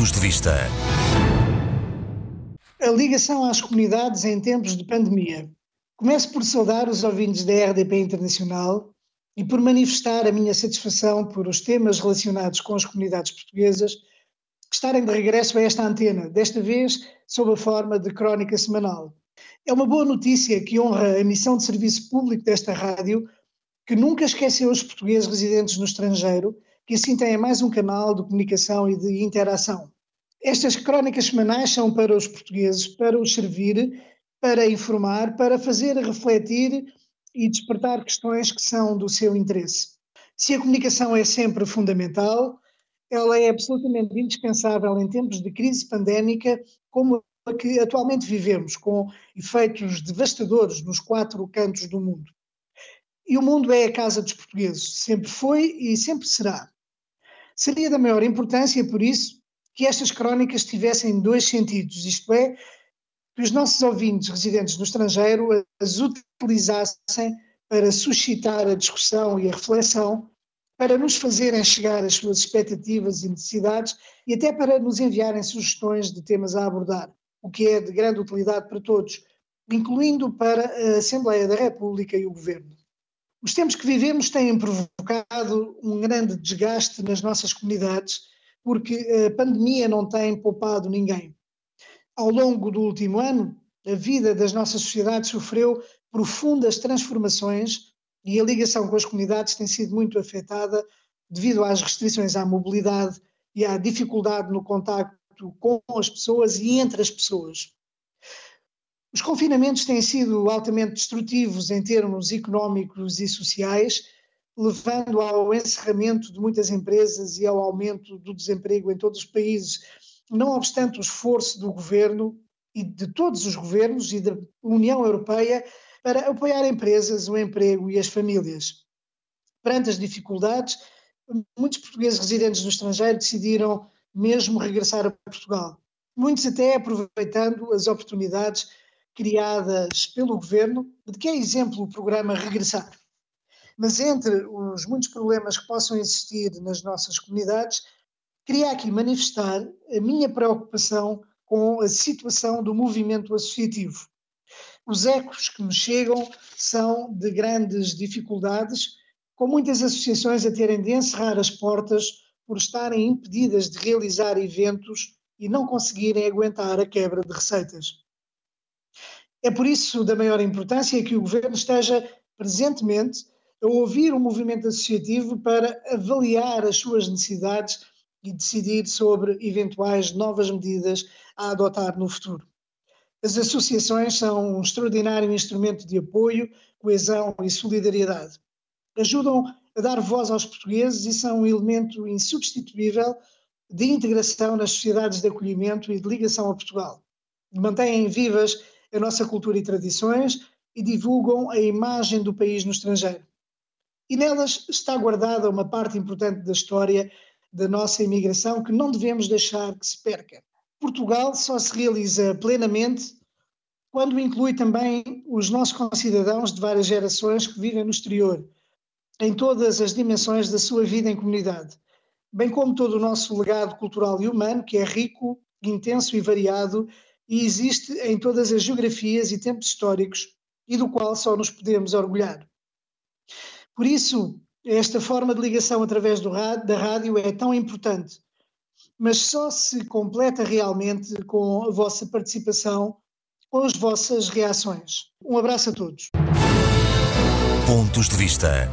Pontos de Vista. A ligação às comunidades em tempos de pandemia. Começo por saudar os ouvintes da RDP Internacional e por manifestar a minha satisfação por os temas relacionados com as comunidades portuguesas estarem de regresso a esta antena, desta vez sob a forma de crónica semanal. É uma boa notícia que honra a missão de serviço público desta rádio, que nunca esqueceu os portugueses residentes no estrangeiro, que assim têm mais um canal de comunicação e de interação. Estas crónicas semanais são para os portugueses, para os servir, para informar, para fazer refletir e despertar questões que são do seu interesse. Se a comunicação é sempre fundamental, ela é absolutamente indispensável em tempos de crise pandémica como a que atualmente vivemos, com efeitos devastadores nos quatro cantos do mundo. E o mundo é a casa dos portugueses, sempre foi e sempre será. Seria da maior importância, por isso, que estas crónicas tivessem dois sentidos, isto é, que os nossos ouvintes residentes no estrangeiro as utilizassem para suscitar a discussão e a reflexão, para nos fazerem chegar as suas expectativas e necessidades e até para nos enviarem sugestões de temas a abordar, o que é de grande utilidade para todos, incluindo para a Assembleia da República e o Governo. Os tempos que vivemos têm provocado um grande desgaste nas nossas comunidades porque a pandemia não tem poupado ninguém. Ao longo do último ano, a vida das nossas sociedades sofreu profundas transformações e a ligação com as comunidades tem sido muito afetada devido às restrições à mobilidade e à dificuldade no contacto com as pessoas e entre as pessoas. Os confinamentos têm sido altamente destrutivos em termos económicos e sociais, levando ao encerramento de muitas empresas e ao aumento do desemprego em todos os países, não obstante o esforço do governo e de todos os governos e da União Europeia para apoiar empresas, o emprego e as famílias. Perante as dificuldades, muitos portugueses residentes no estrangeiro decidiram mesmo regressar a Portugal. Muitos até aproveitando as oportunidades criadas pelo governo, de que é exemplo o programa Regressar. Mas entre os muitos problemas que possam existir nas nossas comunidades, queria aqui manifestar a minha preocupação com a situação do movimento associativo. Os ecos que me chegam são de grandes dificuldades, com muitas associações a terem de encerrar as portas por estarem impedidas de realizar eventos e não conseguirem aguentar a quebra de receitas. É por isso da maior importância que o Governo esteja presentemente a ouvir o movimento associativo para avaliar as suas necessidades e decidir sobre eventuais novas medidas a adotar no futuro. As associações são um extraordinário instrumento de apoio, coesão e solidariedade. Ajudam a dar voz aos portugueses e são um elemento insubstituível de integração nas sociedades de acolhimento e de ligação a Portugal. Mantêm vivas a nossa cultura e tradições e divulgam a imagem do país no estrangeiro e nelas está guardada uma parte importante da história da nossa imigração que não devemos deixar que se perca. Portugal só se realiza plenamente quando inclui também os nossos concidadãos de várias gerações que vivem no exterior, em todas as dimensões da sua vida em comunidade, bem como todo o nosso legado cultural e humano, que é rico, intenso e variado e existe em todas as geografias e tempos históricos e do qual só nos podemos orgulhar. Por isso, esta forma de ligação através rádio, da rádio é tão importante, mas só se completa realmente com a vossa participação, com as vossas reações. Um abraço a todos. Pontos de Vista.